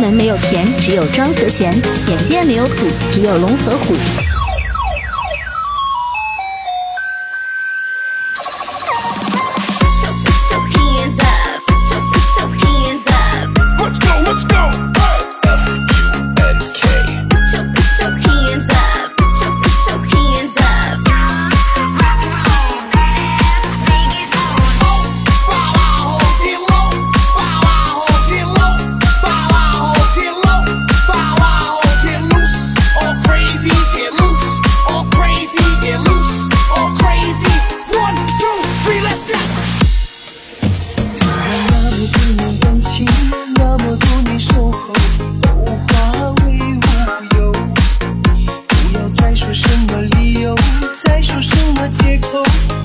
门没有田只有庄和弦演练没有土只有龙和虎。you.